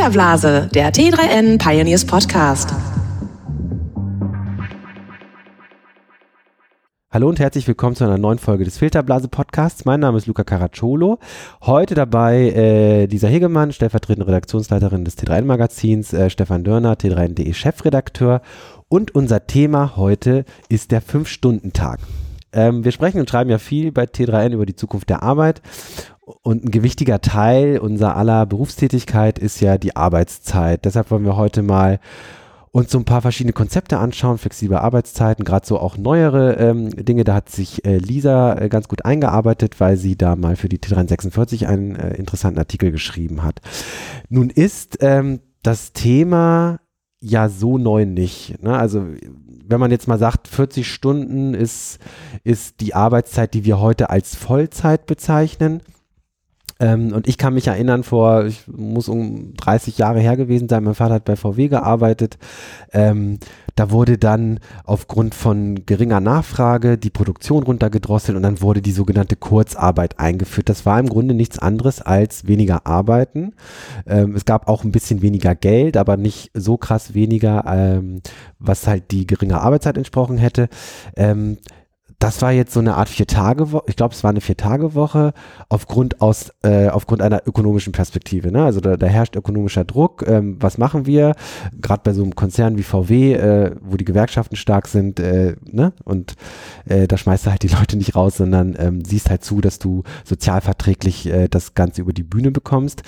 Filterblase, der T3N Pioneers Podcast. Hallo und herzlich willkommen zu einer neuen Folge des Filterblase Podcasts. Mein Name ist Luca Caracciolo. Heute dabei äh, Lisa Hegemann, stellvertretende Redaktionsleiterin des T3N Magazins, äh, Stefan Dörner, T3N.de Chefredakteur. Und unser Thema heute ist der Fünf-Stunden-Tag. Ähm, wir sprechen und schreiben ja viel bei T3N über die Zukunft der Arbeit. Und ein gewichtiger Teil unserer aller Berufstätigkeit ist ja die Arbeitszeit. Deshalb wollen wir heute mal und so ein paar verschiedene Konzepte anschauen, flexible Arbeitszeiten, gerade so auch neuere ähm, Dinge. Da hat sich äh, Lisa äh, ganz gut eingearbeitet, weil sie da mal für die T346 einen äh, interessanten Artikel geschrieben hat. Nun ist ähm, das Thema ja so neu nicht. Ne? Also wenn man jetzt mal sagt, 40 Stunden ist, ist die Arbeitszeit, die wir heute als Vollzeit bezeichnen ähm, und ich kann mich erinnern, vor, ich muss um 30 Jahre her gewesen sein, mein Vater hat bei VW gearbeitet. Ähm, da wurde dann aufgrund von geringer Nachfrage die Produktion runtergedrosselt und dann wurde die sogenannte Kurzarbeit eingeführt. Das war im Grunde nichts anderes als weniger arbeiten. Ähm, es gab auch ein bisschen weniger Geld, aber nicht so krass weniger, ähm, was halt die geringe Arbeitszeit entsprochen hätte. Das war jetzt so eine Art Vier-Tage-Woche, ich glaube, es war eine Vier-Tage-Woche aufgrund aus, äh, aufgrund einer ökonomischen Perspektive. Ne? Also da, da herrscht ökonomischer Druck. Ähm, was machen wir? Gerade bei so einem Konzern wie VW, äh, wo die Gewerkschaften stark sind, äh, ne? Und äh, da schmeißt du halt die Leute nicht raus, sondern ähm, siehst halt zu, dass du sozialverträglich äh, das Ganze über die Bühne bekommst.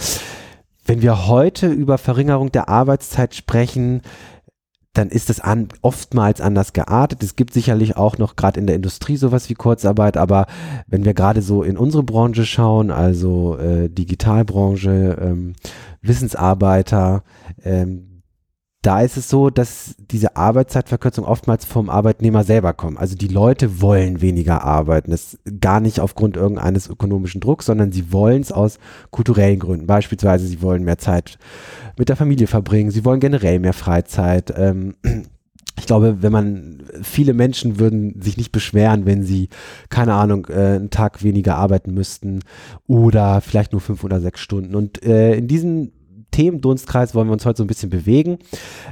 Wenn wir heute über Verringerung der Arbeitszeit sprechen, dann ist es an, oftmals anders geartet. Es gibt sicherlich auch noch gerade in der Industrie sowas wie Kurzarbeit, aber wenn wir gerade so in unsere Branche schauen, also äh, Digitalbranche, ähm, Wissensarbeiter, ähm, da ist es so, dass diese Arbeitszeitverkürzung oftmals vom Arbeitnehmer selber kommt. Also die Leute wollen weniger arbeiten. Das ist gar nicht aufgrund irgendeines ökonomischen Drucks, sondern sie wollen es aus kulturellen Gründen. Beispielsweise, sie wollen mehr Zeit mit der Familie verbringen, sie wollen generell mehr Freizeit. Ähm, ich glaube, wenn man, viele Menschen würden sich nicht beschweren, wenn sie, keine Ahnung, äh, einen Tag weniger arbeiten müssten oder vielleicht nur fünf oder sechs Stunden. Und äh, in diesen Themendunstkreis wollen wir uns heute so ein bisschen bewegen.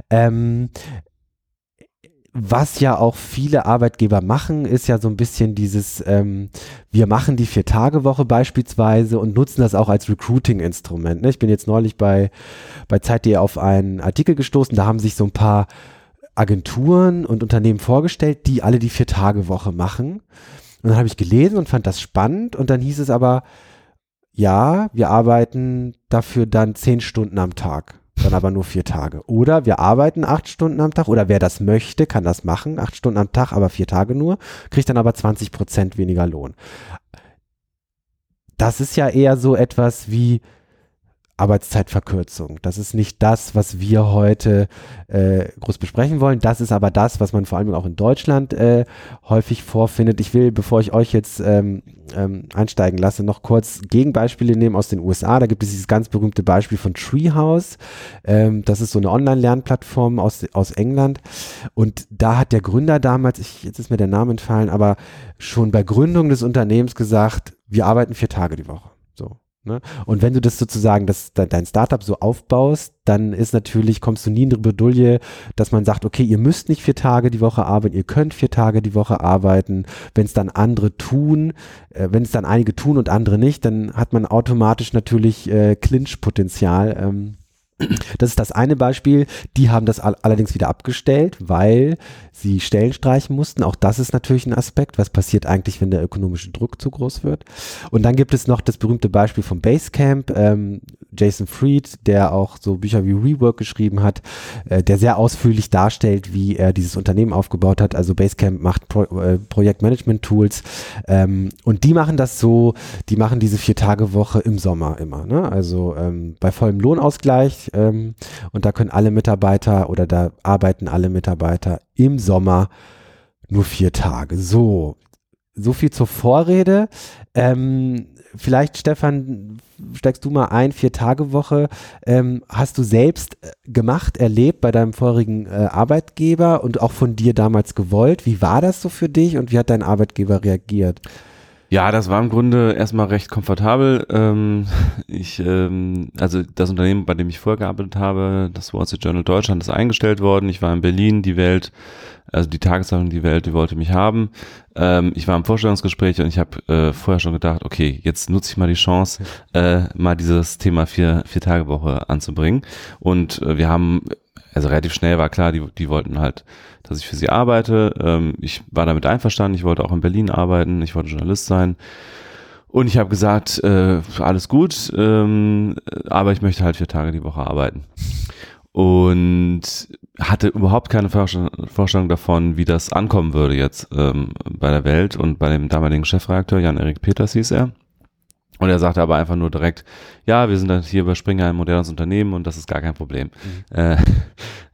Ähm, was ja auch viele Arbeitgeber machen, ist ja so ein bisschen dieses, ähm, wir machen die Vier-Tage-Woche beispielsweise und nutzen das auch als Recruiting-Instrument. Ne? Ich bin jetzt neulich bei, bei Zeit.de auf einen Artikel gestoßen, da haben sich so ein paar Agenturen und Unternehmen vorgestellt, die alle die Vier-Tage-Woche machen. Und dann habe ich gelesen und fand das spannend und dann hieß es aber, ja, wir arbeiten dafür dann zehn Stunden am Tag, dann aber nur vier Tage. Oder wir arbeiten acht Stunden am Tag oder wer das möchte, kann das machen, acht Stunden am Tag, aber vier Tage nur, kriegt dann aber 20 Prozent weniger Lohn. Das ist ja eher so etwas wie, Arbeitszeitverkürzung. Das ist nicht das, was wir heute äh, groß besprechen wollen. Das ist aber das, was man vor allem auch in Deutschland äh, häufig vorfindet. Ich will, bevor ich euch jetzt ähm, ähm, einsteigen lasse, noch kurz Gegenbeispiele nehmen aus den USA. Da gibt es dieses ganz berühmte Beispiel von Treehouse. Ähm, das ist so eine Online-Lernplattform aus, aus England. Und da hat der Gründer damals, ich, jetzt ist mir der Name entfallen, aber schon bei Gründung des Unternehmens gesagt, wir arbeiten vier Tage die Woche. Ne? Und wenn du das sozusagen, das, dein Startup so aufbaust, dann ist natürlich, kommst du nie in die Bredouille, dass man sagt, okay, ihr müsst nicht vier Tage die Woche arbeiten, ihr könnt vier Tage die Woche arbeiten. Wenn es dann andere tun, äh, wenn es dann einige tun und andere nicht, dann hat man automatisch natürlich äh, Clinch-Potenzial. Ähm, das ist das eine Beispiel. Die haben das all allerdings wieder abgestellt, weil sie Stellen streichen mussten. Auch das ist natürlich ein Aspekt. Was passiert eigentlich, wenn der ökonomische Druck zu groß wird? Und dann gibt es noch das berühmte Beispiel vom Basecamp. Ähm, Jason Fried, der auch so Bücher wie Rework geschrieben hat, äh, der sehr ausführlich darstellt, wie er dieses Unternehmen aufgebaut hat. Also Basecamp macht Pro äh, Projektmanagement-Tools ähm, und die machen das so, die machen diese Vier-Tage-Woche im Sommer immer. Ne? Also ähm, bei vollem Lohnausgleich ähm, und da können alle Mitarbeiter oder da arbeiten alle Mitarbeiter im Sommer nur vier Tage. So, so viel zur Vorrede. Ähm, vielleicht, Stefan, steigst du mal ein, vier Tage Woche. Ähm, hast du selbst äh, gemacht, erlebt bei deinem vorigen äh, Arbeitgeber und auch von dir damals gewollt? Wie war das so für dich und wie hat dein Arbeitgeber reagiert? Ja, das war im Grunde erstmal recht komfortabel. Ähm, ich, ähm, also das Unternehmen, bei dem ich vorher gearbeitet habe, das Wall Street Journal Deutschland, ist eingestellt worden. Ich war in Berlin, die Welt, also die Tageszeitung Die Welt, die wollte mich haben. Ähm, ich war im Vorstellungsgespräch und ich habe äh, vorher schon gedacht, okay, jetzt nutze ich mal die Chance, äh, mal dieses Thema vier, vier Tage Woche anzubringen. Und äh, wir haben also relativ schnell war klar, die, die wollten halt, dass ich für sie arbeite. Ähm, ich war damit einverstanden, ich wollte auch in Berlin arbeiten, ich wollte Journalist sein. Und ich habe gesagt, äh, alles gut, ähm, aber ich möchte halt vier Tage die Woche arbeiten. Und hatte überhaupt keine Vorstellung davon, wie das ankommen würde jetzt ähm, bei der Welt und bei dem damaligen Chefredakteur, Jan-Erik Peters hieß er. Und er sagte aber einfach nur direkt, ja, wir sind dann hier bei Springer ein modernes Unternehmen und das ist gar kein Problem. Mhm. Äh,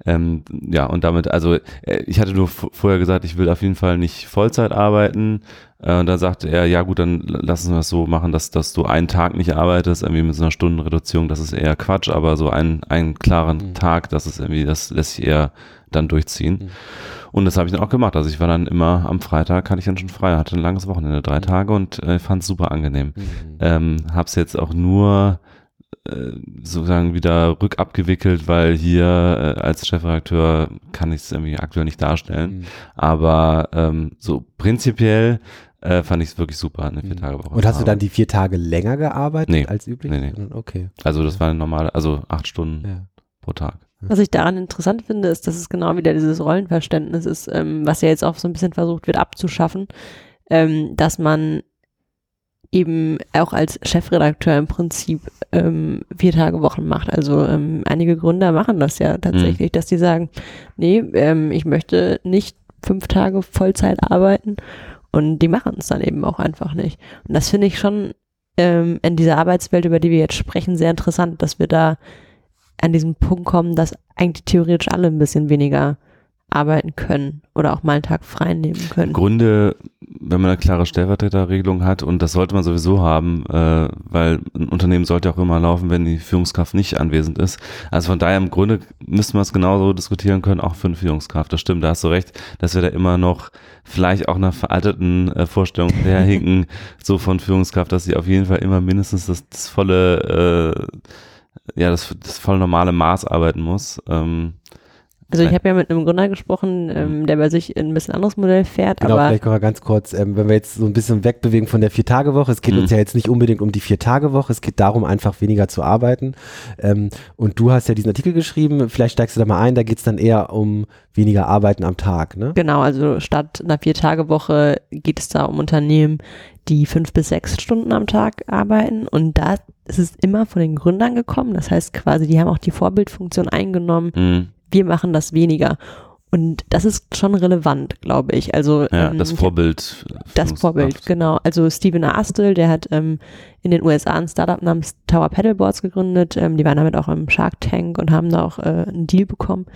ähm, ja, und damit, also äh, ich hatte nur vorher gesagt, ich will auf jeden Fall nicht Vollzeit arbeiten. Äh, und dann sagte er, ja gut, dann lass uns das so machen, dass, dass du einen Tag nicht arbeitest, irgendwie mit so einer Stundenreduzierung, das ist eher Quatsch, aber so einen, einen klaren mhm. Tag, das ist irgendwie, das lässt sich eher dann durchziehen. Mhm. Und das habe ich dann auch gemacht. Also ich war dann immer am Freitag, hatte ich dann schon frei, hatte ein langes Wochenende, drei mhm. Tage und äh, fand es super angenehm. Mhm. Ähm, hab's jetzt auch nur äh, sozusagen wieder rückabgewickelt, weil hier äh, als Chefredakteur kann ich es irgendwie aktuell nicht darstellen. Aber ähm, so prinzipiell äh, fand ich es wirklich super, eine vier. Tage Woche. Und hast du dann die vier Tage länger gearbeitet nee. als üblich? Nee, nee. Okay. Also das war eine normale, also acht Stunden ja. pro Tag. Was ich daran interessant finde, ist, dass es genau wieder dieses Rollenverständnis ist, ähm, was ja jetzt auch so ein bisschen versucht wird abzuschaffen, ähm, dass man eben auch als Chefredakteur im Prinzip ähm, vier Tage Wochen macht. Also ähm, einige Gründer machen das ja tatsächlich, mhm. dass die sagen, nee, ähm, ich möchte nicht fünf Tage Vollzeit arbeiten und die machen es dann eben auch einfach nicht. Und das finde ich schon ähm, in dieser Arbeitswelt, über die wir jetzt sprechen, sehr interessant, dass wir da an diesen Punkt kommen, dass eigentlich theoretisch alle ein bisschen weniger arbeiten können oder auch mal einen Tag frei nehmen können. Im Grunde, wenn man eine klare Stellvertreterregelung hat, und das sollte man sowieso haben, äh, weil ein Unternehmen sollte auch immer laufen, wenn die Führungskraft nicht anwesend ist. Also von daher im Grunde müsste man es genauso diskutieren können, auch für eine Führungskraft. Das stimmt, da hast du recht, dass wir da immer noch vielleicht auch nach veralteten äh, Vorstellungen herhinken, so von Führungskraft, dass sie auf jeden Fall immer mindestens das, das volle äh, ja, das, das voll normale Maß arbeiten muss. Ähm, also ich habe ja mit einem Gründer gesprochen, ähm, der bei sich ein bisschen anderes Modell fährt. Genau, aber vielleicht mal ganz kurz, ähm, wenn wir jetzt so ein bisschen wegbewegen von der Vier-Tage-Woche, es geht mhm. uns ja jetzt nicht unbedingt um die Vier-Tage-Woche, es geht darum, einfach weniger zu arbeiten. Ähm, und du hast ja diesen Artikel geschrieben, vielleicht steigst du da mal ein, da geht es dann eher um weniger Arbeiten am Tag, ne? Genau, also statt einer Vier-Tage-Woche geht es da um Unternehmen, die fünf bis sechs Stunden am Tag arbeiten und da ist es immer von den Gründern gekommen. Das heißt quasi, die haben auch die Vorbildfunktion eingenommen. Mhm. Wir machen das weniger. Und das ist schon relevant, glaube ich. Also ja, ähm, das Vorbild. Das Vorbild, genau. Also Steven Astel, der hat ähm, in den USA ein Startup namens Tower Paddleboards gegründet. Ähm, die waren damit auch im Shark Tank und haben da auch äh, einen Deal bekommen.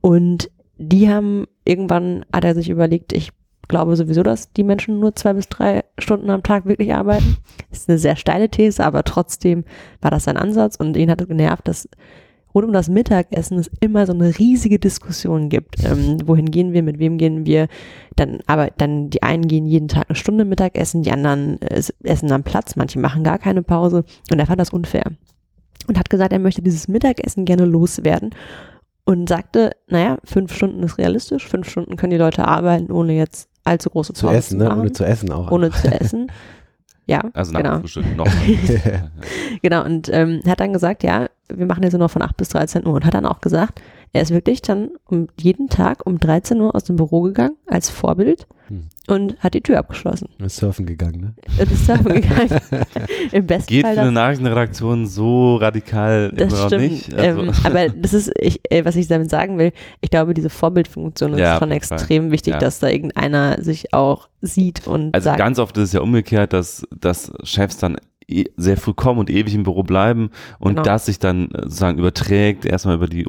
Und die haben irgendwann hat er sich überlegt, ich glaube sowieso, dass die Menschen nur zwei bis drei Stunden am Tag wirklich arbeiten. Das ist eine sehr steile These, aber trotzdem war das sein Ansatz und ihn hat es genervt, dass rund um das Mittagessen es immer so eine riesige Diskussion gibt. Ähm, wohin gehen wir, mit wem gehen wir? Dann, aber dann die einen gehen jeden Tag eine Stunde Mittagessen, die anderen äh, essen am Platz, manche machen gar keine Pause und er fand das unfair und hat gesagt, er möchte dieses Mittagessen gerne loswerden und sagte, naja, fünf Stunden ist realistisch, fünf Stunden können die Leute arbeiten, ohne jetzt allzu große Pausen zu essen, ne? ohne zu essen auch. Ohne zu essen. Ja, also nach genau. Frühstück noch. genau, und ähm, hat dann gesagt, ja, wir machen jetzt nur noch von 8 bis 13 Uhr und hat dann auch gesagt, er ist wirklich dann um jeden Tag um 13 Uhr aus dem Büro gegangen als Vorbild hm. und hat die Tür abgeschlossen. Ist surfen gegangen, ne? Ist surfen gegangen. Im besten Geht Fall für eine Nachrichtenredaktion so radikal das immer stimmt. nicht. Also. Ähm, aber das ist, ich, äh, was ich damit sagen will, ich glaube, diese Vorbildfunktion ist ja, schon extrem wichtig, ja. dass da irgendeiner sich auch sieht und also sagt. ganz oft ist es ja umgekehrt, dass, dass Chefs dann sehr früh kommen und ewig im Büro bleiben und genau. das sich dann äh, sozusagen überträgt, erstmal über die,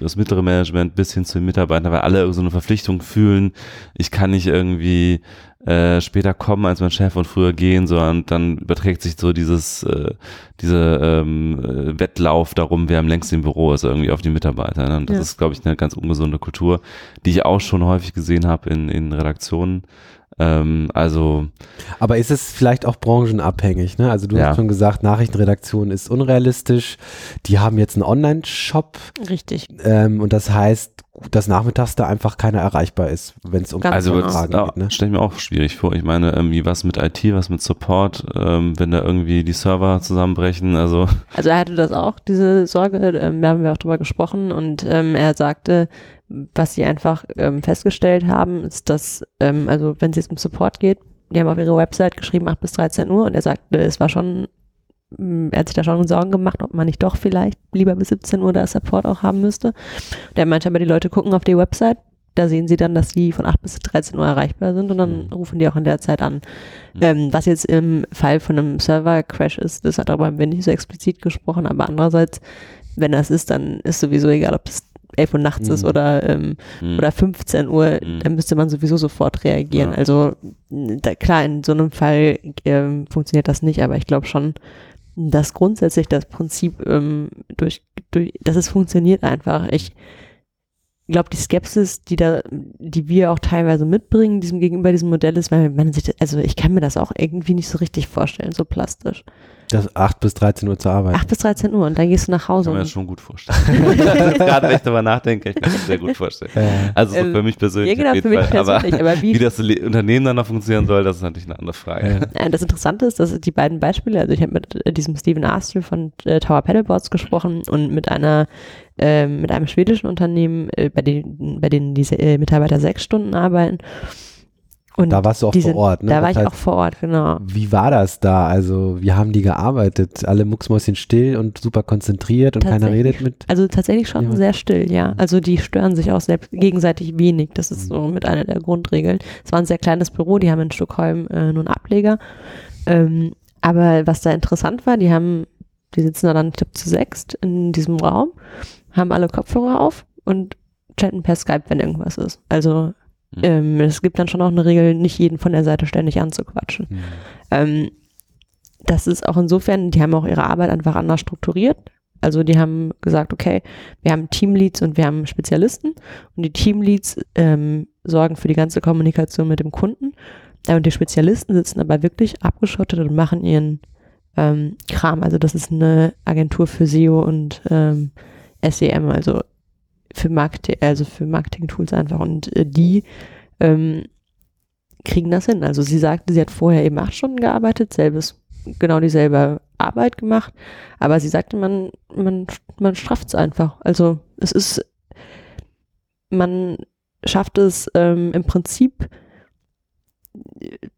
das mittlere Management bis hin zu den Mitarbeitern, weil alle so eine Verpflichtung fühlen, ich kann nicht irgendwie äh, später kommen als mein Chef und früher gehen, sondern dann überträgt sich so dieses, äh, diese ähm, äh, Wettlauf darum, wer am längsten im Büro ist, irgendwie auf die Mitarbeiter. Ne? Und das ja. ist, glaube ich, eine ganz ungesunde Kultur, die ich auch schon häufig gesehen habe in, in Redaktionen Ähm, also Aber ist es vielleicht auch branchenabhängig? Ne? Also du Ja. hast schon gesagt, Nachrichtenredaktion ist unrealistisch. Die haben jetzt einen Online-Shop Richtig. ähm, und das heißt, dass nachmittags da einfach keiner erreichbar ist, wenn es um Ganz Also genau. das Fragen geht. Ne? stelle ich mir auch schwierig vor. Ich meine, irgendwie was mit IT, was mit Support, ähm, wenn da irgendwie die Server zusammenbrechen. Also Also er hatte das auch, diese Sorge, ähm, da haben wir auch drüber gesprochen und ähm, er sagte, was sie einfach ähm, festgestellt haben, ist, dass, ähm, also wenn es jetzt um Support geht, die haben auf ihre Website geschrieben 8 bis 13 Uhr und er sagte, es war schon, er hat sich da schon Sorgen gemacht, ob man nicht doch vielleicht lieber bis 17 Uhr da Support auch haben müsste. Der meinte aber, die Leute gucken auf die Website, da sehen sie dann, dass die von 8 bis 13 Uhr erreichbar sind und dann Mhm. rufen die auch in der Zeit an. Mhm. Ähm, was jetzt im Fall von einem Server-Crash ist, das hat darüber haben wir nicht so explizit gesprochen, aber andererseits, wenn das ist, dann ist sowieso egal, ob es 11 Uhr nachts ist Mhm. oder, ähm, hm, oder 15 Uhr, Mhm. dann müsste man sowieso sofort reagieren. Ja. Also da, klar, in so einem Fall ähm, funktioniert das nicht, aber ich glaube schon, dass grundsätzlich das Prinzip ähm, durch, durch, dass es funktioniert einfach. Ich glaube, die Skepsis, die da, die wir auch teilweise mitbringen, diesem gegenüber diesem Modell ist, weil man sich, also ich kann mir das auch irgendwie nicht so richtig vorstellen, so plastisch. Das 8 bis 13 Uhr zur Arbeit. 8 bis 13 Uhr und dann gehst du nach Hause. kann man das schon gut vorstellen. Gerade wenn ich darüber nachdenke, ich kann mir das sehr gut vorstellen. Also so Ähm, für mich persönlich. ja, genau, für mich aber persönlich. Aber wie, wie das Unternehmen dann noch funktionieren soll, das ist natürlich eine andere Frage. Äh, Das Interessante ist, dass die beiden Beispiele, also ich habe mit äh, diesem Steven Astle von äh, Tower Paddleboards gesprochen und mit einer ähm, mit einem schwedischen Unternehmen, äh, bei denen bei denen diese äh, Mitarbeiter sechs Stunden arbeiten. Und da warst du auch die vor Ort, ne? da war Das ich heißt, auch vor Ort, genau. Wie war das da? Also, wie haben die gearbeitet? Alle mucksmäuschen still und super konzentriert und keiner redet mit. Also tatsächlich schon Ja. sehr still, ja. Also die stören sich auch selbst gegenseitig wenig. Das ist so mit einer der Grundregeln. Es war ein sehr kleines Büro, die haben in Stockholm äh, einen Ableger. Ähm, aber was da interessant war, die haben, die sitzen da dann, ich glaube, zu sechst in diesem Raum, haben alle Kopfhörer auf und chatten per Skype, wenn irgendwas ist. Also Mhm. ähm, es gibt dann schon auch eine Regel, nicht jeden von der Seite ständig anzuquatschen. Hm. Ähm, das ist auch insofern, die haben auch ihre Arbeit einfach anders strukturiert. Also die haben gesagt, okay, wir haben Teamleads und wir haben Spezialisten und die Teamleads ähm, sorgen für die ganze Kommunikation mit dem Kunden. Und die Spezialisten sitzen aber wirklich abgeschottet und machen ihren ähm, Kram. Also das ist eine Agentur für SEO und ähm, SEM, also für Marketing, also für Marketing-Tools einfach. Und äh, die ähm, kriegen das hin. Also sie sagte, sie hat vorher eben acht Stunden gearbeitet, selbes, genau dieselbe Arbeit gemacht, aber sie sagte, man, man, man strafft es einfach. Also es ist, man schafft es ähm, im Prinzip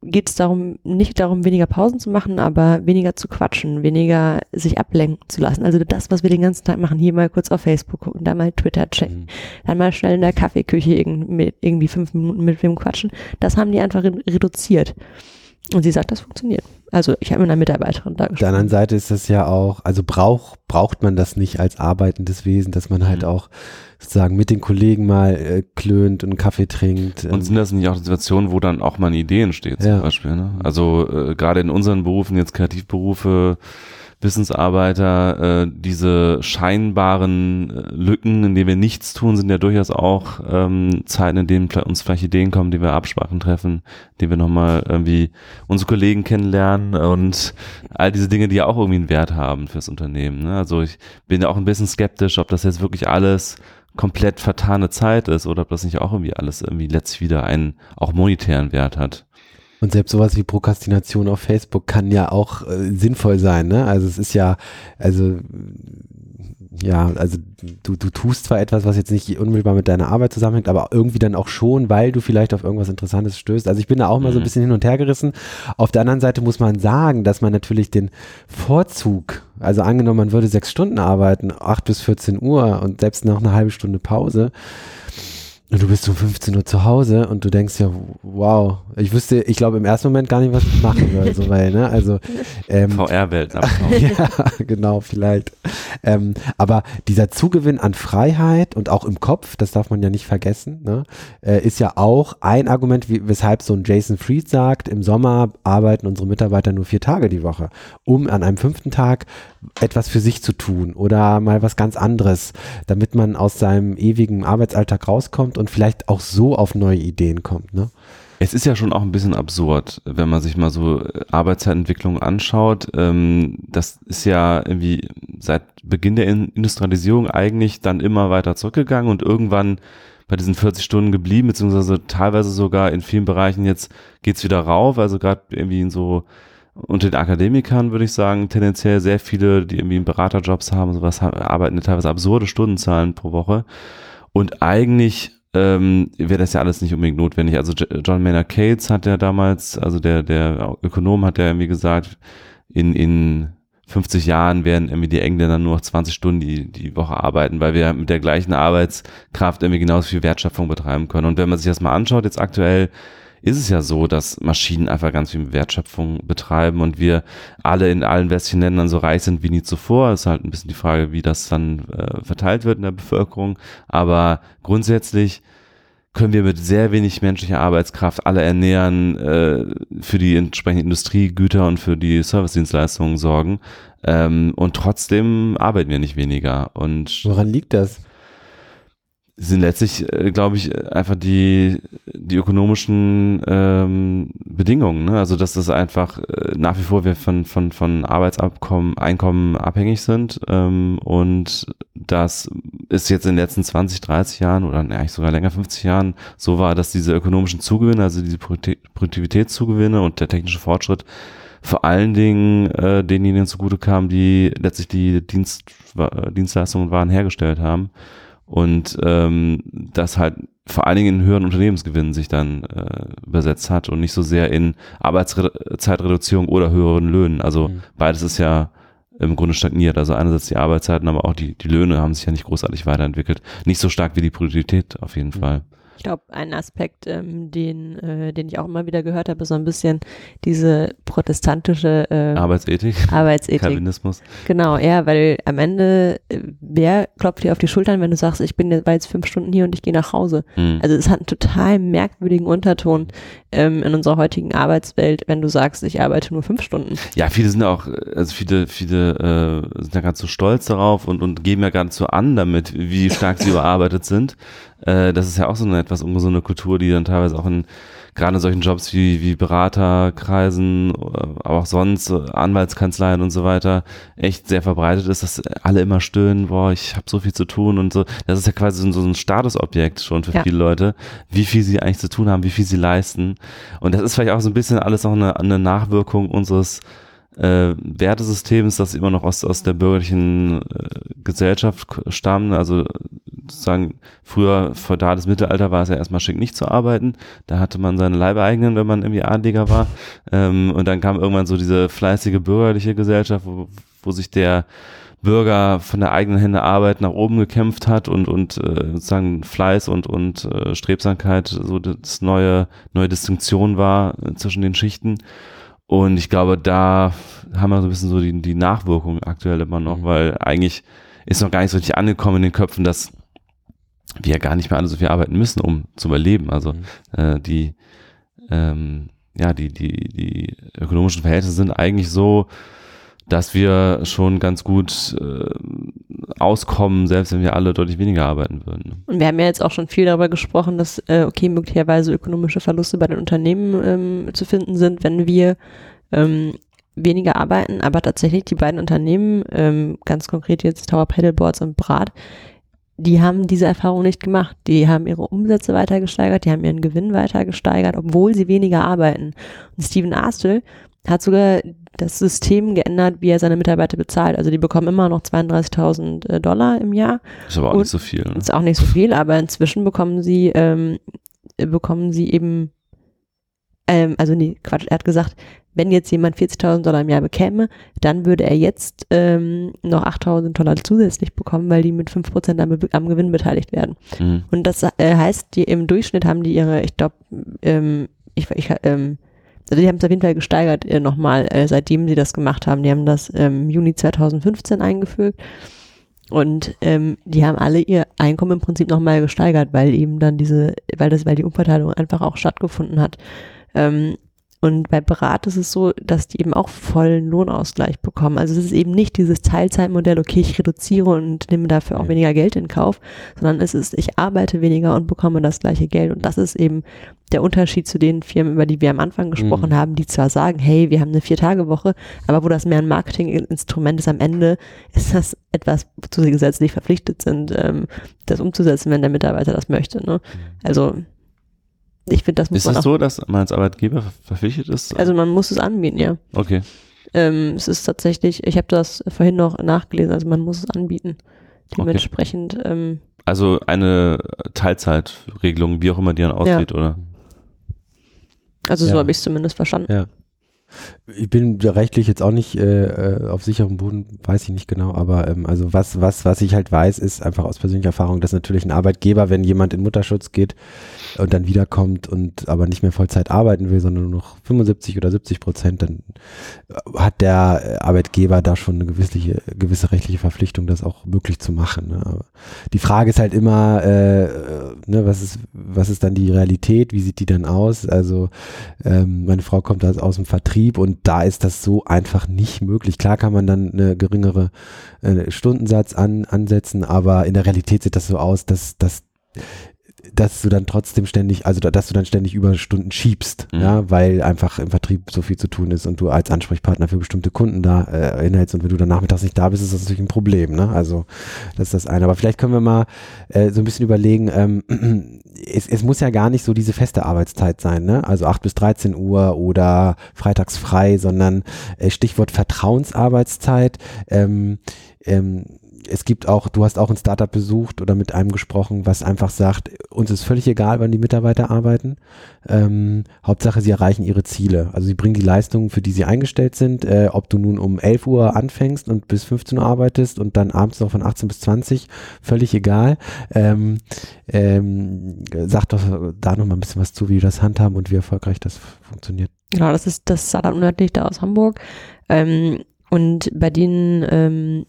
geht es darum, nicht darum, weniger Pausen zu machen, aber weniger zu quatschen, weniger sich ablenken zu lassen. Also das, was wir den ganzen Tag machen, hier mal kurz auf Facebook gucken, da mal Twitter checken, Mhm. dann mal schnell in der Kaffeeküche irgendwie fünf Minuten mit wem quatschen. Das haben die einfach re reduziert. Und sie sagt, das funktioniert. Also ich habe mit einer Mitarbeiterin da Auf der anderen gesprochen. Seite ist das ja auch, also brauch, braucht man das nicht als arbeitendes Wesen, dass man halt Mhm. auch sozusagen mit den Kollegen mal äh, klönt und einen Kaffee trinkt. Und ähm, sind das nicht auch Situationen, wo dann auch mal eine Idee entsteht, zum Ja. Beispiel? Ne? Also äh, gerade in unseren Berufen, jetzt Kreativberufe, Wissensarbeiter, äh, diese scheinbaren äh, Lücken, in denen wir nichts tun, sind ja durchaus auch ähm, Zeiten, in denen uns vielleicht Ideen kommen, die wir Absprachen treffen, die wir nochmal irgendwie unsere Kollegen kennenlernen und all diese Dinge, die auch irgendwie einen Wert haben fürs Unternehmen. Ne? Also ich bin ja auch ein bisschen skeptisch, ob das jetzt wirklich alles komplett vertane Zeit ist oder ob das nicht auch irgendwie alles irgendwie letztlich wieder einen auch monetären Wert hat. Und selbst sowas wie Prokrastination auf Facebook kann ja auch äh, sinnvoll sein, ne? Also es ist ja, also ja, also du, du tust zwar etwas, was jetzt nicht unmittelbar mit deiner Arbeit zusammenhängt, aber irgendwie dann auch schon, weil du vielleicht auf irgendwas Interessantes stößt. Also ich bin da auch mal so ein Mhm. bisschen hin und her gerissen. Auf der anderen Seite muss man sagen, dass man natürlich den Vorzug, also angenommen, man würde sechs Stunden arbeiten, acht bis 14 Uhr und selbst noch eine halbe Stunde Pause, du bist um 15 Uhr zu Hause und du denkst ja, wow, ich wüsste, ich glaube im ersten Moment gar nicht, was ich machen würde, so weil, ne, also, ähm, VR-Welten ja, genau, vielleicht. Ähm, aber dieser Zugewinn an Freiheit und auch im Kopf, das darf man ja nicht vergessen, ne, äh, ist ja auch ein Argument, wie, weshalb so ein Jason Fried sagt, im Sommer arbeiten unsere Mitarbeiter nur vier Tage die Woche, um an einem fünften Tag etwas für sich zu tun oder mal was ganz anderes, damit man aus seinem ewigen Arbeitsalltag rauskommt und vielleicht auch so auf neue Ideen kommt. Ne? Es ist ja schon auch ein bisschen absurd, wenn man sich mal so äh, Arbeitszeitentwicklung anschaut. Ähm, das ist ja irgendwie seit Beginn der Industrialisierung eigentlich dann immer weiter zurückgegangen und irgendwann bei diesen 40 Stunden geblieben, beziehungsweise teilweise sogar in vielen Bereichen jetzt geht's wieder rauf. Also gerade irgendwie in so unter den Akademikern würde ich sagen, tendenziell sehr viele, die irgendwie Beraterjobs haben, sowas arbeiten teilweise absurde Stundenzahlen pro Woche. Und eigentlich ähm, wäre das ja alles nicht unbedingt notwendig. Also John Maynard Keynes hat ja damals, also der, der Ökonom hat ja irgendwie gesagt, in, in 50 Jahren werden irgendwie die Engländer nur noch 20 Stunden die, die Woche arbeiten, weil wir mit der gleichen Arbeitskraft irgendwie genauso viel Wertschöpfung betreiben können. Und wenn man sich das mal anschaut, jetzt aktuell ist es ja so, dass Maschinen einfach ganz viel Wertschöpfung betreiben und wir alle in allen westlichen Ländern so reich sind wie nie zuvor. Es ist halt ein bisschen die Frage, wie das dann äh, verteilt wird in der Bevölkerung. Aber grundsätzlich können wir mit sehr wenig menschlicher Arbeitskraft alle ernähren, äh, für die entsprechenden Industriegüter und für die Servicedienstleistungen sorgen. Ähm, und trotzdem arbeiten wir nicht weniger. Und Woran liegt das? sind letztlich, äh, glaube ich, einfach die, die ökonomischen ähm, Bedingungen. Ne? Also dass das einfach äh, nach wie vor wir von, von, von Arbeitsabkommen, Einkommen abhängig sind ähm, und das ist jetzt in den letzten 20, 30 Jahren oder eigentlich sogar länger 50 Jahren so war, dass diese ökonomischen Zugewinne, also diese Produktivitätszugewinne und der technische Fortschritt vor allen Dingen äh, denjenigen zugute kam, die letztlich die Dienst, Dienstleistungen und Waren hergestellt haben und ähm, das halt vor allen Dingen in höheren Unternehmensgewinnen sich dann äh, übersetzt hat und nicht so sehr in Arbeitszeitreduzierung oder höheren Löhnen. Also mhm. beides ist ja im Grunde stagniert. Also einerseits die Arbeitszeiten, aber auch die, die Löhne haben sich ja nicht großartig weiterentwickelt. Nicht so stark wie die Produktivität auf jeden mhm. Fall. Ich glaube, ein Aspekt, ähm, den, äh, den ich auch immer wieder gehört habe, ist so ein bisschen diese protestantische äh, Arbeitsethik. Arbeitsethik. Kalvinismus. Genau, ja, weil am Ende, äh, wer klopft dir auf die Schultern, wenn du sagst, ich bin jetzt, fünf Stunden hier und ich gehe nach Hause? Mhm. Also es hat einen total merkwürdigen Unterton ähm, in unserer heutigen Arbeitswelt, wenn du sagst, ich arbeite nur fünf Stunden. Ja, viele sind auch, also viele, viele äh, sind ja gerade so stolz darauf und, und geben ja gerade so an damit, wie stark sie überarbeitet sind. Äh, das ist ja auch so eine etwas ungesunde Kultur, die dann teilweise auch in gerade in solchen Jobs wie, wie Beraterkreisen, aber auch sonst, Anwaltskanzleien und so weiter, echt sehr verbreitet ist, dass alle immer stöhnen, boah, ich habe so viel zu tun und so. Das ist ja quasi so ein Statusobjekt schon für ja. viele Leute, wie viel sie eigentlich zu tun haben, wie viel sie leisten. Und das ist vielleicht auch so ein bisschen alles noch eine, eine Nachwirkung unseres äh, Wertesystems, das immer noch aus, aus der bürgerlichen äh, Gesellschaft stammen. Also sozusagen früher feudales Mittelalter war es ja erstmal schick nicht zu arbeiten. Da hatte man seine Leibeigenen, wenn man irgendwie Adliger war. Ähm, und dann kam irgendwann so diese fleißige bürgerliche Gesellschaft, wo, wo sich der Bürger von der eigenen Hände Arbeit nach oben gekämpft hat und und äh, sozusagen Fleiß und und äh, Strebsamkeit so das neue neue Distinktion war äh, zwischen den Schichten und ich glaube da haben wir so ein bisschen so die die Nachwirkung aktuell immer noch mhm. weil eigentlich ist noch gar nicht so richtig angekommen in den Köpfen dass wir gar nicht mehr alle so viel arbeiten müssen, um zu überleben. Also mhm. äh, die, ähm, ja, die, die, die ökonomischen Verhältnisse sind eigentlich so, dass wir schon ganz gut äh, auskommen, selbst wenn wir alle deutlich weniger arbeiten würden. Und wir haben ja jetzt auch schon viel darüber gesprochen, dass äh, okay möglicherweise ökonomische Verluste bei den Unternehmen ähm, zu finden sind, wenn wir ähm, weniger arbeiten, aber tatsächlich die beiden Unternehmen, ähm, ganz konkret jetzt Tower Paddleboards und Brat, die haben diese Erfahrung nicht gemacht. Die haben ihre Umsätze weiter gesteigert, die haben ihren Gewinn weiter gesteigert, obwohl sie weniger arbeiten. Und Steven Astel hat sogar das System geändert, wie er seine Mitarbeiter bezahlt. Also die bekommen immer noch 32.000 äh, Dollar im Jahr. Ist aber auch nicht so viel. Ne? Ist auch nicht so viel, aber inzwischen bekommen sie ähm, bekommen sie eben ähm, also nee, Quatsch, er hat gesagt, wenn jetzt jemand 40.000 Dollar im Jahr bekäme, dann würde er jetzt ähm, noch 8.000 Dollar zusätzlich bekommen, weil die mit 5% am, am Gewinn beteiligt werden. Mhm. Und das äh, heißt, die im Durchschnitt haben die ihre, ich glaube, ähm, ich, ich, ähm, also die haben es auf jeden Fall gesteigert äh, nochmal, äh, seitdem sie das gemacht haben. Die haben das im ähm, Juni 2015 eingeführt. Und ähm, die haben alle ihr Einkommen im Prinzip nochmal gesteigert, weil eben dann diese, weil das, weil die Umverteilung einfach auch stattgefunden hat. Ähm, Und bei Berat ist es so, dass die eben auch vollen Lohnausgleich bekommen. Also es ist eben nicht dieses Teilzeitmodell, okay, ich reduziere und nehme dafür auch weniger Geld in Kauf, sondern es ist, ich arbeite weniger und bekomme das gleiche Geld. Und das ist eben der Unterschied zu den Firmen, über die wir am Anfang gesprochen Mhm. haben, die zwar sagen, hey, wir haben eine Vier-Tage-Woche, aber wo das mehr ein Marketinginstrument ist, am Ende ist das etwas, wozu sie gesetzlich verpflichtet sind, ähm, das umzusetzen, wenn der Mitarbeiter das möchte. Ne? Also ich finde, das muss Ist man es auch, so, dass man als Arbeitgeber verpflichtet ist? also man muss es anbieten, ja. okay. Ähm, es ist tatsächlich, ich habe das vorhin noch nachgelesen, also man muss es anbieten. Dementsprechend, ähm, Also eine Teilzeitregelung, wie auch immer die dann aussieht, oder? also so Ja. habe ich es zumindest verstanden. Ja. Ich bin rechtlich jetzt auch nicht äh, äh, auf sicherem Boden, weiß ich nicht genau, aber ähm, also was, was, was ich halt weiß, ist einfach aus persönlicher Erfahrung, dass natürlich ein Arbeitgeber, wenn jemand in Mutterschutz geht und dann wiederkommt und aber nicht mehr Vollzeit arbeiten will, sondern nur noch 75 oder 70 Prozent, dann äh, hat der äh, Arbeitgeber da schon eine gewisse, gewisse rechtliche Verpflichtung, das auch möglich zu machen. Ne? Aber die Frage ist halt immer, äh, ne, was ist, was ist dann die Realität, wie sieht die dann aus? Also ähm, meine Frau kommt aus dem Vertrieb und da ist das so einfach nicht möglich. Klar kann man dann eine geringere äh, Stundensatz an, ansetzen, aber in der Realität sieht das so aus, dass, dass dass du dann trotzdem ständig, also da- dass du dann ständig Überstunden schiebst, Mhm. ja, weil einfach im Vertrieb so viel zu tun ist und du als Ansprechpartner für bestimmte Kunden da äh, inhältst und wenn du dann nachmittags nicht da bist, ist das natürlich ein Problem, ne? Also das ist das eine. Aber vielleicht können wir mal äh, so ein bisschen überlegen, ähm, es, es muss ja gar nicht so diese feste Arbeitszeit sein, ne? Also 8 bis 13 Uhr oder freitags frei, sondern äh, Stichwort Vertrauensarbeitszeit. Ähm, ähm, es gibt auch, du hast auch ein Startup besucht oder mit einem gesprochen, was einfach sagt, uns ist völlig egal, wann die Mitarbeiter arbeiten. Ähm, Hauptsache, sie erreichen ihre Ziele. Also sie bringen die Leistungen, für die sie eingestellt sind. Äh, ob du nun um 11 Uhr anfängst und bis 15 Uhr arbeitest und dann abends noch von 18 bis 20, völlig egal. Ähm, ähm, sag doch da noch mal ein bisschen was zu, wie wir das handhaben und wie erfolgreich das funktioniert. Genau, das ist das Startup nördlich da aus Hamburg. Ähm, und bei denen ähm,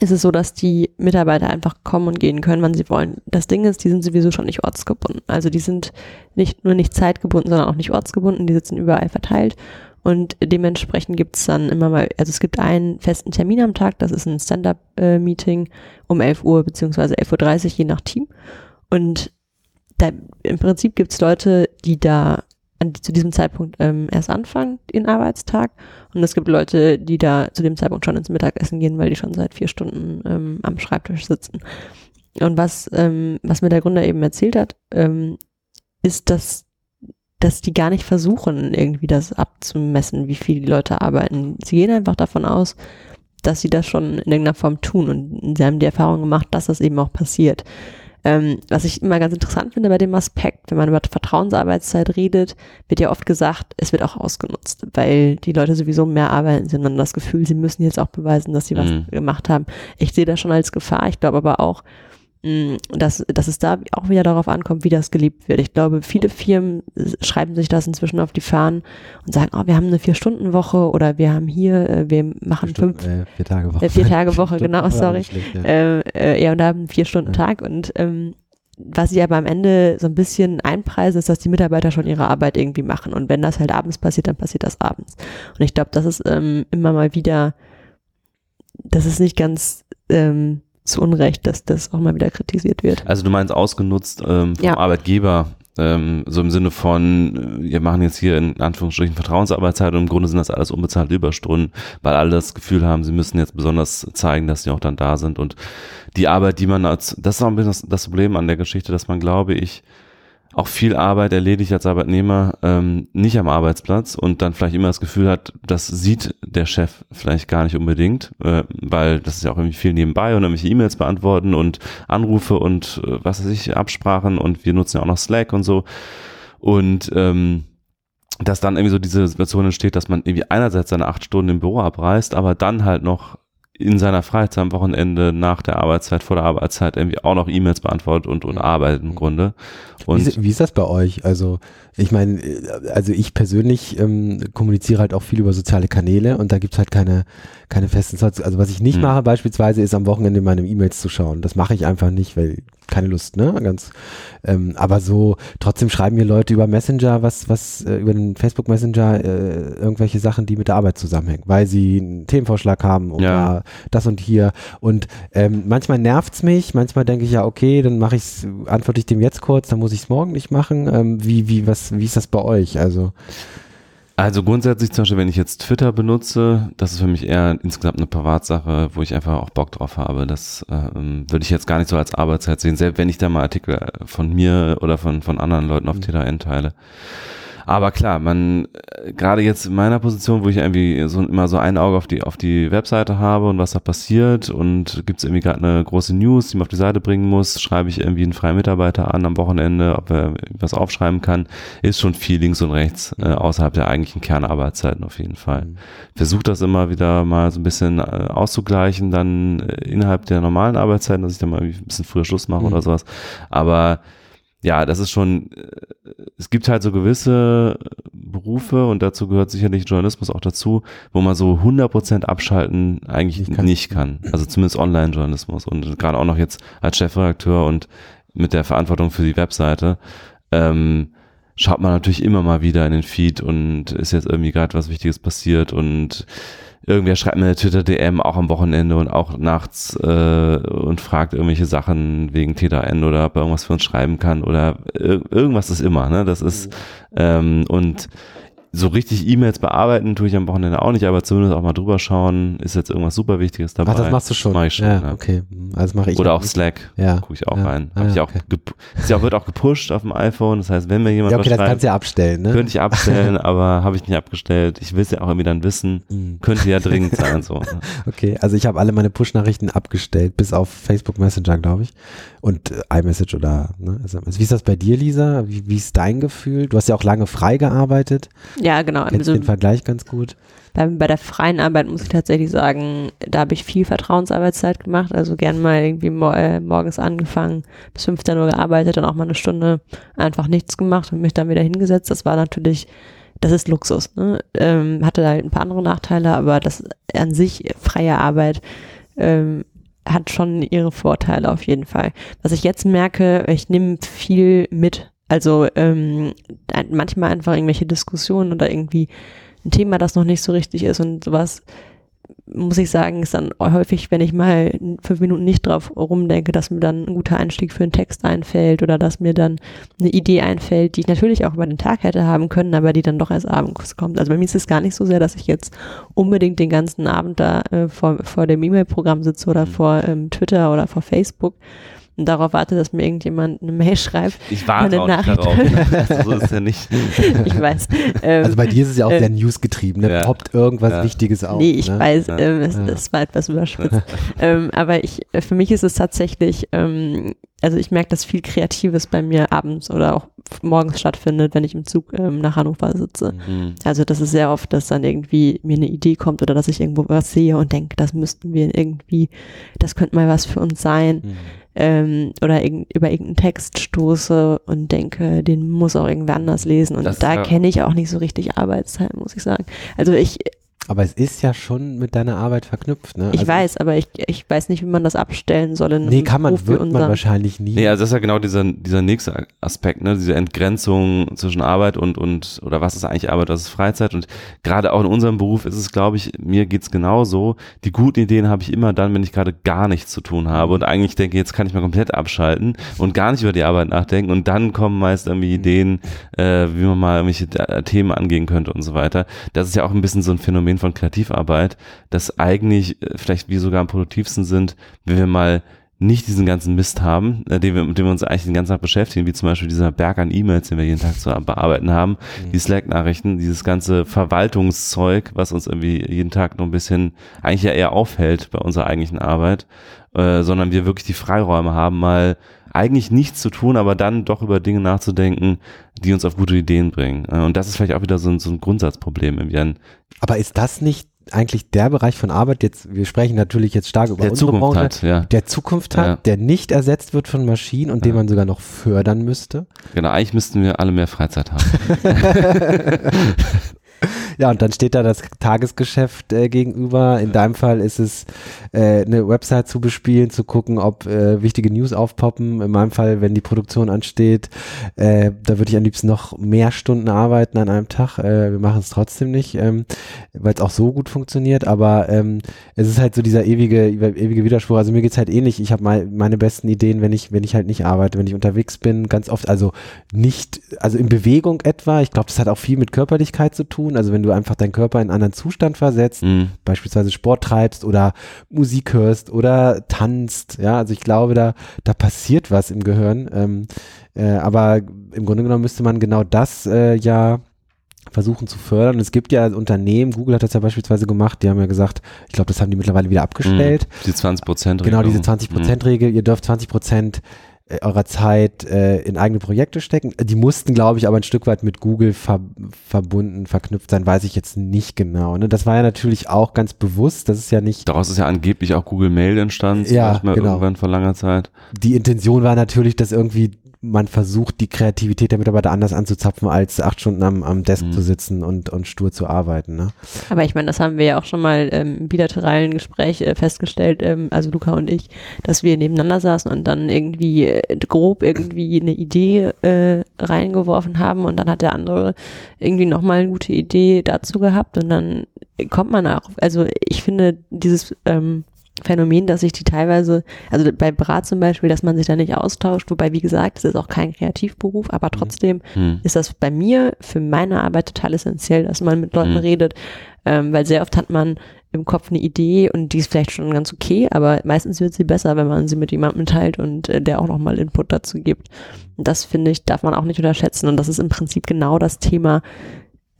ist es so, dass die Mitarbeiter einfach kommen und gehen können, wann sie wollen. Das Ding ist, die sind sowieso schon nicht ortsgebunden. Also die sind nicht nur nicht zeitgebunden, sondern auch nicht ortsgebunden. Die sitzen überall verteilt. Und dementsprechend gibt es dann immer mal, also es gibt einen festen Termin am Tag, das ist ein Stand-up-Meeting um 11 Uhr beziehungsweise 11.30 Uhr, je nach Team. Und da, im Prinzip gibt es Leute, die da zu diesem Zeitpunkt ähm, erst anfangen, den Arbeitstag. Und es gibt Leute, die da zu dem Zeitpunkt schon ins Mittagessen gehen, weil die schon seit vier Stunden ähm, am Schreibtisch sitzen. Und was, ähm, was mir der Gründer eben erzählt hat, ähm, ist, dass, dass die gar nicht versuchen, irgendwie das abzumessen, wie viel die Leute arbeiten. Sie gehen einfach davon aus, dass sie das schon in irgendeiner Form tun. Und sie haben die Erfahrung gemacht, dass das eben auch passiert. Ähm, was ich immer ganz interessant finde bei dem Aspekt, wenn man über Vertrauensarbeitszeit redet, wird ja oft gesagt, es wird auch ausgenutzt, weil die Leute sowieso mehr arbeiten, sie haben dann das Gefühl, sie müssen jetzt auch beweisen, dass sie was Mhm. gemacht haben. Ich sehe das schon als Gefahr. Ich glaube aber auch, dass, dass es da auch wieder darauf ankommt, wie das gelebt wird. Ich glaube, viele Firmen schreiben sich das inzwischen auf die Fahnen und sagen, oh, wir haben eine Vier-Stunden-Woche oder wir haben hier, äh, wir machen fünf, Stunden, äh, vier Tage Woche. äh, vier Tage Woche, Stunden, genau, sorry. schlecht, ja. äh, äh, ja, und da haben vier Stunden Tag und ähm, was sie aber am Ende so ein bisschen einpreisen, ist, dass die Mitarbeiter schon ihre Arbeit irgendwie machen. Und wenn das halt abends passiert, dann passiert das abends. Und ich glaube, das ist ähm, immer mal wieder, das ist nicht ganz ähm, zu Unrecht, dass das auch mal wieder kritisiert wird. Also du meinst ausgenutzt ähm, vom Ja. Arbeitgeber, ähm, so im Sinne von, äh, wir machen jetzt hier in Anführungsstrichen Vertrauensarbeitszeit und im Grunde sind das alles unbezahlte Überstunden, weil alle das Gefühl haben, sie müssen jetzt besonders zeigen, dass sie auch dann da sind und die Arbeit, die man als, das ist auch ein bisschen das, das Problem an der Geschichte, dass man, glaube ich, auch viel Arbeit erledigt als Arbeitnehmer ähm, nicht am Arbeitsplatz und dann vielleicht immer das Gefühl hat, das sieht der Chef vielleicht gar nicht unbedingt, äh, weil das ist ja auch irgendwie viel nebenbei und irgendwelche E-Mails beantworten und Anrufe und äh, was weiß ich, Absprachen und wir nutzen ja auch noch Slack und so. Und ähm, dass dann irgendwie so diese Situation entsteht, dass man irgendwie einerseits seine acht Stunden im Büro abreißt, aber dann halt noch in seiner Freizeit am Wochenende nach der Arbeitszeit, vor der Arbeitszeit irgendwie auch noch E-Mails beantwortet und, und arbeitet im Grunde. Wie, Und ist- wie ist das bei euch? Also ich meine, äh, also ich persönlich ähm, kommuniziere halt auch viel über soziale Kanäle und da gibt's halt keine, keine festen Slots. Also was ich nicht Hm. mache beispielsweise ist am Wochenende meine E-Mails zu schauen. Das mache ich einfach nicht, weil keine Lust, ne? Ganz, ähm, aber so, trotzdem schreiben mir Leute über Messenger, was, was, äh, über den Facebook Messenger, äh, irgendwelche Sachen, die mit der Arbeit zusammenhängen, weil sie einen Themenvorschlag haben oder Ja. das und hier. Und ähm, manchmal nervt's mich, manchmal denke ich ja, okay, dann mache ich's, antworte ich dem jetzt kurz, dann muss ich's morgen nicht machen. Ähm, wie, wie, was, wie ist das bei euch? Also, Also grundsätzlich zum Beispiel, wenn ich jetzt Twitter benutze, das ist für mich eher insgesamt eine Privatsache, wo ich einfach auch Bock drauf habe. Das ähm, würde ich jetzt gar nicht so als Arbeitszeit sehen, selbst wenn ich da mal Artikel von mir oder von, von anderen Leuten auf T3N teile. Aber klar, man, äh, gerade jetzt in meiner Position, wo ich irgendwie so immer so ein Auge auf die, auf die Webseite habe und was da passiert und gibt es irgendwie gerade eine große News, die man auf die Seite bringen muss, schreibe ich irgendwie einen freien Mitarbeiter an am Wochenende, ob er was aufschreiben kann, ist schon viel links und rechts äh, außerhalb der eigentlichen Kernarbeitszeiten auf jeden Fall. Versuche das immer wieder mal so ein bisschen äh, auszugleichen, dann äh, innerhalb der normalen Arbeitszeiten, dass ich dann mal ein bisschen früher Schluss mache Mhm. oder sowas. Aber ja, das ist schon, äh, es gibt halt so gewisse Berufe und dazu gehört sicherlich Journalismus auch dazu, wo man so 100% abschalten eigentlich Nicht nicht kann. kann. Also zumindest Online-Journalismus und gerade auch noch jetzt als Chefredakteur und mit der Verantwortung für die Webseite, ähm, schaut man natürlich immer mal wieder in den Feed und ist jetzt irgendwie gerade was Wichtiges passiert und irgendwer schreibt mir eine Twitter-DM auch am Wochenende und auch nachts äh, und fragt irgendwelche Sachen wegen T3N oder ob er irgendwas für uns schreiben kann oder ir irgendwas ist immer, ne? Das ist ähm, und so richtig E-Mails bearbeiten tue ich am Wochenende auch nicht, aber zumindest auch mal drüber schauen, ist jetzt irgendwas super Wichtiges dabei. ach, das machst du schon. Mach ich schon, ja, ja. okay. Also mache ich Oder auch. Slack, Ja. gucke ich auch Ja. rein. Ah, Hab ich auch okay. ist ja wird auch gepusht auf dem iPhone, das heißt, wenn mir jemand Ja, okay, das kannst du ja abstellen, ne? könnte ich abstellen, aber habe ich nicht abgestellt. Ich will es ja auch irgendwie dann wissen. Mhm. Könnte ja dringend sein, so. ne? Okay, also ich habe alle meine Push-Nachrichten abgestellt, bis auf Facebook Messenger, glaube ich. Und äh, iMessage oder ne, SMS. Wie ist das bei dir, Lisa? Wie, wie ist dein Gefühl? Du hast ja auch lange frei gearbeitet. Ja, genau. Kennst Also den Vergleich ganz gut. bei, bei der freien Arbeit muss ich tatsächlich sagen, da habe ich viel Vertrauensarbeitszeit gemacht. Also gern mal irgendwie mor äh, morgens angefangen, bis 15 Uhr gearbeitet, dann auch mal eine Stunde einfach nichts gemacht und mich dann wieder hingesetzt. Das war natürlich, das ist Luxus. Ne? Ähm, hatte halt ein paar andere Nachteile, aber das an sich freie Arbeit ähm, hat schon ihre Vorteile auf jeden Fall. Was ich jetzt merke, ich nehme viel mit. Also ähm, manchmal einfach irgendwelche Diskussionen oder irgendwie ein Thema, das noch nicht so richtig ist und sowas, muss ich sagen, ist dann häufig, wenn ich mal fünf Minuten nicht drauf rumdenke, dass mir dann ein guter Einstieg für einen Text einfällt oder dass mir dann eine Idee einfällt, die ich natürlich auch über den Tag hätte haben können, aber die dann doch erst abends kommt. Also bei mir ist es gar nicht so sehr, dass ich jetzt unbedingt den ganzen Abend da äh, vor, vor dem E-Mail-Programm sitze oder vor ähm, Twitter oder vor Facebook und darauf warte, dass mir irgendjemand eine Mail schreibt. Ich warte auch nicht Nachricht. darauf. Also, so ist ja nicht. Ich weiß. Ähm, Also bei dir ist es ja auch äh, sehr newsgetrieben. Ne? ja. Poppt irgendwas Ja. Wichtiges auf. Nee, ich ne? weiß, Ja. ähm, es, Ja. es war etwas überspitzt. ähm, aber ich, äh, für mich ist es tatsächlich, ähm, also ich merke, dass viel Kreatives bei mir abends oder auch morgens stattfindet, wenn ich im Zug ähm, nach Hannover sitze. Hm. Also das ist sehr oft, dass dann irgendwie mir eine Idee kommt oder dass ich irgendwo was sehe und denke, das müssten wir irgendwie, das könnte mal was für uns sein. Mhm. Ähm, oder irgend, über irgendeinen Text stoße und denke, den muss auch irgendwer anders lesen. Und Das da kenne ich auch nicht so richtig Arbeitszeit, muss ich sagen. Also ich, Aber es ist ja schon mit deiner Arbeit verknüpft. Ne? Ich also, weiß, aber ich, ich weiß nicht, wie man das abstellen soll. In einem Nee, kann man, Beruf wird man wahrscheinlich nie. Nee, also das ist ja genau dieser, dieser nächste Aspekt, ne? diese Entgrenzung zwischen Arbeit und, und, oder was ist eigentlich Arbeit, was ist Freizeit und gerade auch in unserem Beruf ist es, glaube ich, mir geht's genauso. Die guten Ideen habe ich immer dann, wenn ich gerade gar nichts zu tun habe und eigentlich denke, jetzt kann ich mal komplett abschalten und gar nicht über die Arbeit nachdenken und dann kommen meist irgendwie Ideen, äh, wie man mal irgendwelche äh, Themen angehen könnte und so weiter. Das ist ja auch ein bisschen so ein Phänomen von Kreativarbeit, dass eigentlich äh, vielleicht wir sogar am produktivsten sind, wenn wir mal nicht diesen ganzen Mist haben, äh, den wir, mit dem wir uns eigentlich den ganzen Tag beschäftigen, wie zum Beispiel dieser Berg an E-Mails, den wir jeden Tag zu bearbeiten haben, die Slack-Nachrichten, dieses ganze Verwaltungszeug, was uns irgendwie jeden Tag noch ein bisschen eigentlich ja eher aufhält bei unserer eigentlichen Arbeit, äh, sondern wir wirklich die Freiräume haben, mal eigentlich nichts zu tun, aber dann doch über Dinge nachzudenken, die uns auf gute Ideen bringen. Äh, und das ist vielleicht auch wieder so ein, so ein Grundsatzproblem irgendwie an Aber ist das nicht eigentlich der Bereich von Arbeit, jetzt, wir sprechen natürlich jetzt stark über der unsere Zukunft Branche, hat, ja. der Zukunft hat, Ja. der nicht ersetzt wird von Maschinen und den Ja. man sogar noch fördern müsste? Genau, eigentlich müssten wir alle mehr Freizeit haben. Ja, und dann steht da das Tagesgeschäft äh, gegenüber. In deinem Fall ist es äh, eine Website zu bespielen, zu gucken, ob äh, wichtige News aufpoppen. In meinem Fall, wenn die Produktion ansteht, äh, da würde ich am liebsten noch mehr Stunden arbeiten an einem Tag. Äh, wir machen es trotzdem nicht, ähm, weil es auch so gut funktioniert. Aber ähm, es ist halt so dieser ewige, ewige Widerspruch. Also mir geht's halt ähnlich. Ich habe meine besten Ideen, wenn ich, wenn ich halt nicht arbeite, wenn ich unterwegs bin, ganz oft, also nicht, also in Bewegung etwa. Ich glaube, das hat auch viel mit Körperlichkeit zu tun. Also wenn du einfach deinen Körper in einen anderen Zustand versetzt, Mhm. beispielsweise Sport treibst oder Musik hörst oder tanzt. Ja, also ich glaube, da, da passiert was im Gehirn. Ähm, äh, aber im Grunde genommen müsste man genau das äh, ja versuchen zu fördern. Und es gibt ja Unternehmen, Google hat das ja beispielsweise gemacht, die haben ja gesagt, ich glaube, das haben die mittlerweile wieder abgestellt. Die 20 Prozent. Genau, diese 20%-Regel, ihr dürft 20 Prozent eurer Zeit äh, in eigene Projekte stecken. Die mussten, glaube ich, aber ein Stück weit mit Google ver verbunden, verknüpft sein, weiß ich jetzt nicht genau. Ne? Das war ja natürlich auch ganz bewusst, das ist ja nicht, Daraus ist ja angeblich auch Google Mail entstanden, Ja, genau. irgendwann vor langer Zeit. die Intention war natürlich, dass irgendwie man versucht, die Kreativität der Mitarbeiter anders anzuzapfen, als acht Stunden am, am Desk Mhm. zu sitzen und, und stur zu arbeiten. Ne? Aber ich meine, das haben wir ja auch schon mal ähm, im bilateralen Gespräch äh, festgestellt, ähm, also Luca und ich, dass wir nebeneinander saßen und dann irgendwie äh, grob irgendwie eine Idee äh, reingeworfen haben und dann hat der andere irgendwie nochmal eine gute Idee dazu gehabt und dann kommt man auch, also ich finde dieses ähm, Phänomen, dass sich die teilweise, also bei Brat zum Beispiel, dass man sich da nicht austauscht, wobei, wie gesagt, es ist auch kein Kreativberuf, aber trotzdem Hm. ist das bei mir für meine Arbeit total essentiell, dass man mit Leuten Mhm. redet, ähm, weil sehr oft hat man im Kopf eine Idee und die ist vielleicht schon ganz okay, aber meistens wird sie besser, wenn man sie mit jemandem teilt und äh, der auch nochmal Input dazu gibt. Und das finde ich, darf man auch nicht unterschätzen und das ist im Prinzip genau das Thema,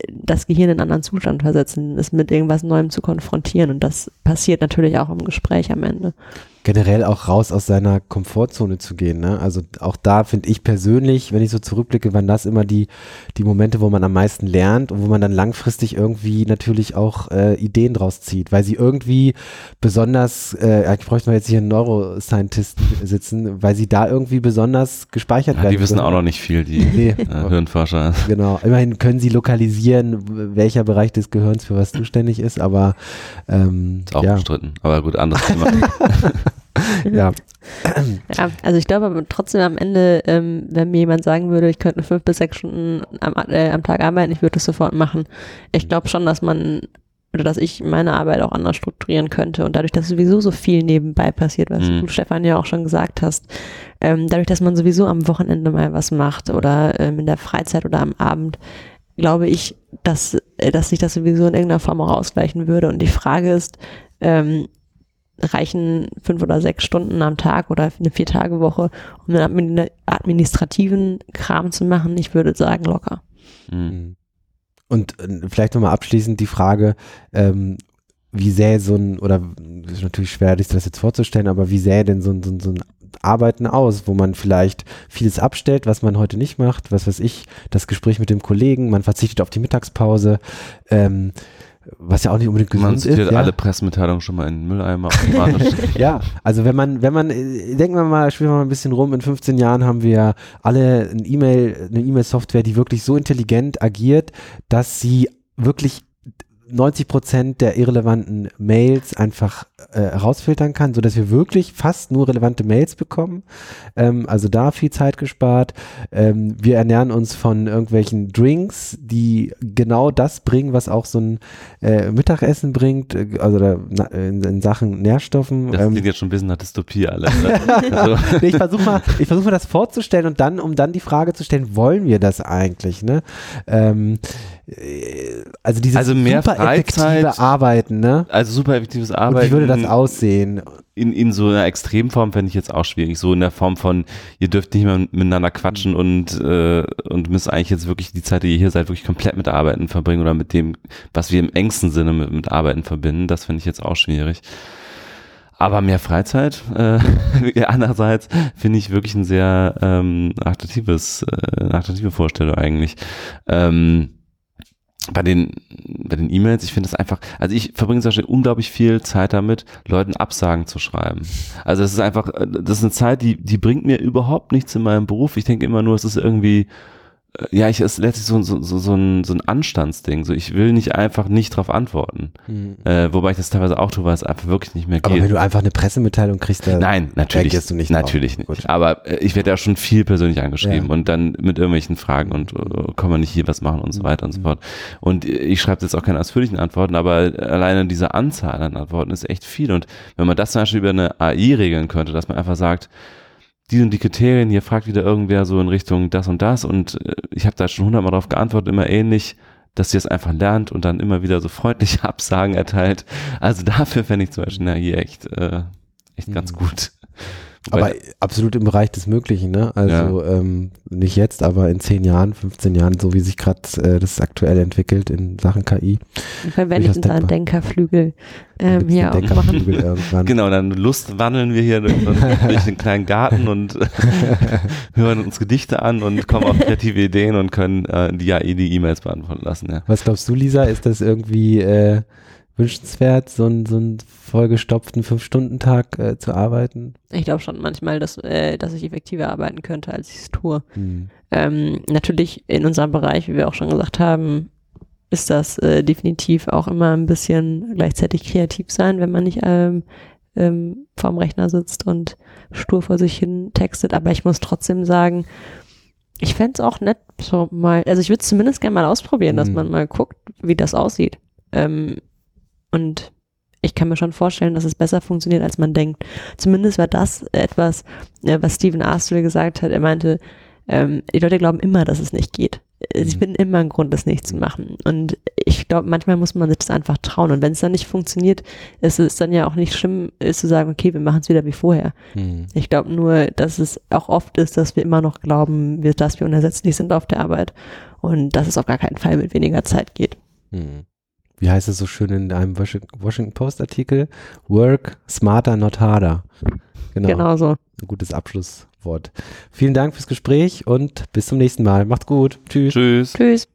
das Gehirn in einen anderen Zustand versetzen, es mit irgendwas Neuem zu konfrontieren und das passiert natürlich auch im Gespräch am Ende. Generell auch raus aus seiner Komfortzone zu gehen. Ne? Also auch da finde ich persönlich, wenn ich so zurückblicke, waren das immer die, die Momente, wo man am meisten lernt und wo man dann langfristig irgendwie natürlich auch äh, Ideen draus zieht, weil sie irgendwie besonders, äh, ich bräuchte mal jetzt hier einen Neuroscientisten sitzen, weil sie da irgendwie besonders gespeichert Ja, werden. die wissen können. auch noch nicht viel, die Nee. äh, Hirnforscher. Genau, immerhin können sie lokalisieren, welcher Bereich des Gehirns für was zuständig ist, aber ähm, Ist auch ja, umstritten. Aber gut, anderes Thema. ja, Ja, also ich glaube aber trotzdem am Ende, ähm, wenn mir jemand sagen würde, ich könnte fünf bis sechs Stunden am, äh, am Tag arbeiten, ich würde das sofort machen. Ich glaube schon, dass man oder dass ich meine Arbeit auch anders strukturieren könnte und dadurch, dass sowieso so viel nebenbei passiert, was Mhm. du Stefan ja auch schon gesagt hast, ähm, dadurch, dass man sowieso am Wochenende mal was macht oder ähm, in der Freizeit oder am Abend, glaube ich, dass, äh, dass sich das sowieso in irgendeiner Form auch ausgleichen würde. Und die Frage ist, ähm, reichen fünf oder sechs Stunden am Tag oder eine Vier-Tage-Woche, um einen admin administrativen Kram zu machen? Ich würde sagen, locker. Hm. Und äh, vielleicht nochmal abschließend die Frage, ähm, wie sähe so ein, oder ist natürlich schwer, sich das jetzt vorzustellen, aber wie sähe denn so ein, so ein, so ein Arbeiten aus, wo man vielleicht vieles abstellt, was man heute nicht macht, was weiß ich, das Gespräch mit dem Kollegen, man verzichtet auf die Mittagspause, ähm, was ja auch nicht unbedingt gesund Man ist. sortiert ja. alle Pressemitteilungen schon mal in den Mülleimer automatisch. Ja, also wenn man, wenn man, äh, denken wir mal, spielen wir mal ein bisschen rum, in 15 Jahren haben wir alle ein E-Mail, eine E-Mail-Software, die wirklich so intelligent agiert, dass sie wirklich 90 Prozent der irrelevanten Mails einfach äh, herausfiltern kann, sodass wir wirklich fast nur relevante Mails bekommen. Ähm, also da viel Zeit gespart. Ähm, wir ernähren uns von irgendwelchen Drinks, die genau das bringen, was auch so ein äh, Mittagessen bringt, äh, also da, na, in, in Sachen Nährstoffen. Das Ähm, klingt jetzt schon ein bisschen nach Dystopie alles. Also, nee, ich versuche mal, ich versuche mal das vorzustellen und dann, um dann die Frage zu stellen, wollen wir das eigentlich? Ne? Ähm, äh, also dieses Also mehr super effektive Freizeit, Arbeiten, ne? also super effektives Arbeiten. Das aussehen? in, in so einer Extremform fände ich jetzt auch schwierig. So in der Form von, ihr dürft nicht mehr miteinander quatschen und, äh, und müsst eigentlich jetzt wirklich die Zeit, die ihr hier seid, wirklich komplett mit Arbeiten verbringen oder mit dem, was wir im engsten Sinne mit, mit Arbeiten verbinden. Das finde ich jetzt auch schwierig. Aber mehr Freizeit, äh, andererseits finde ich wirklich ein sehr ähm, attraktives, äh, eine attraktive Vorstellung eigentlich. Ähm, bei den bei den E-Mails, ich finde es einfach, also ich verbringe zum Beispiel unglaublich viel Zeit damit, Leuten Absagen zu schreiben. Also es ist einfach, äh, das ist eine Zeit, die die bringt mir überhaupt nichts in meinem Beruf. Ich denke immer nur, es ist irgendwie ja, ich ist letztlich so, so, so, so, ein, so ein Anstandsding. So, ich will nicht einfach nicht drauf antworten. Mhm. Äh, wobei ich das teilweise auch tue, weil es einfach wirklich nicht mehr Aber geht. wenn du einfach eine Pressemitteilung kriegst, dann Nein, natürlich. du nicht Natürlich drauf. nicht. Gut. Aber äh, ich werde ja schon viel persönlich angeschrieben Ja. und dann mit irgendwelchen Fragen und äh, kann man nicht hier was machen und so weiter und so fort. Und äh, ich schreibe jetzt auch keine ausführlichen Antworten, aber alleine diese Anzahl an Antworten ist echt viel. Und wenn man das zum Beispiel über eine AI regeln könnte, dass man einfach sagt, die und die Kriterien, hier fragt wieder irgendwer so in Richtung das und das und äh, ich habe da schon hundertmal drauf geantwortet, immer ähnlich, dass sie es einfach lernt und dann immer wieder so freundliche Absagen erteilt. Also dafür fände ich zum Beispiel eine AI echt, äh, echt ganz Mhm. gut. Aber absolut im Bereich des Möglichen, ne? Also ähm, nicht jetzt, aber in 10 Jahren, 15 Jahren, so wie sich gerade äh, das aktuell entwickelt in Sachen KI. Wenn wir Durchaus unseren. Denkerflügel Dann ähm, hier den aufmachen. Denkerflügel irgendwann. Genau, dann Lust wandeln wir hier durch, durch den kleinen Garten und hören uns Gedichte an und kommen auf kreative Ideen und können äh, die AI die E-Mails beantworten lassen. Ja. Was glaubst du, Lisa? Ist das irgendwie äh, wünschenswert, so einen so einen vollgestopften Fünf-Stunden-Tag äh, zu arbeiten? Ich glaube schon manchmal, dass, äh, dass ich effektiver arbeiten könnte, als ich es tue. Hm. Ähm, natürlich in unserem Bereich, wie wir auch schon gesagt haben, ist das äh, definitiv auch immer ein bisschen gleichzeitig kreativ sein, wenn man nicht ähm, ähm, vorm Rechner sitzt und stur vor sich hin textet. Aber ich muss trotzdem sagen, ich fänd's auch nett, so mal, also ich würde zumindest gerne mal ausprobieren, dass Mhm. man mal guckt, wie das aussieht. Ähm, und ich kann mir schon vorstellen, dass es besser funktioniert, als man denkt. Zumindest war das etwas, äh, was Steven Astle gesagt hat. Er meinte, ähm, die Leute glauben immer, dass es nicht geht. Sie Mhm. finden immer einen Grund, das nicht zu machen. Und ich glaube, manchmal muss man sich das einfach trauen. Und wenn es dann nicht funktioniert, ist es dann ja auch nicht schlimm, ist zu sagen, okay, wir machen es wieder wie vorher. Hm. Ich glaube nur, dass es auch oft ist, dass wir immer noch glauben, dass wir unersetzlich sind auf der Arbeit. Und dass es auf gar keinen Fall mit weniger Zeit geht. Hm. Wie heißt es so schön in einem Washi- Washington Post Artikel? Work smarter, not harder. Genau. Genau so. Ein gutes Abschlusswort. Vielen Dank fürs Gespräch und bis zum nächsten Mal. Macht's gut. Tschüss. Tschüss. Tschüss.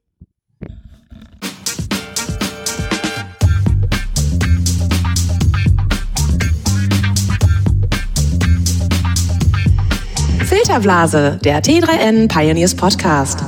Filterblase, der T3N Pioneers Podcast.